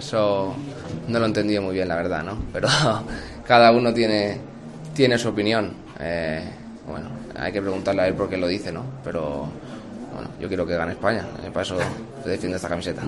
Eso no lo he entendido muy bien, la verdad, ¿no? Pero cada uno tiene, tiene su opinión. Eh, bueno, hay que preguntarle a él por qué lo dice, ¿no? Pero bueno, yo quiero que gane España. Eh, para eso defiendo esta camiseta.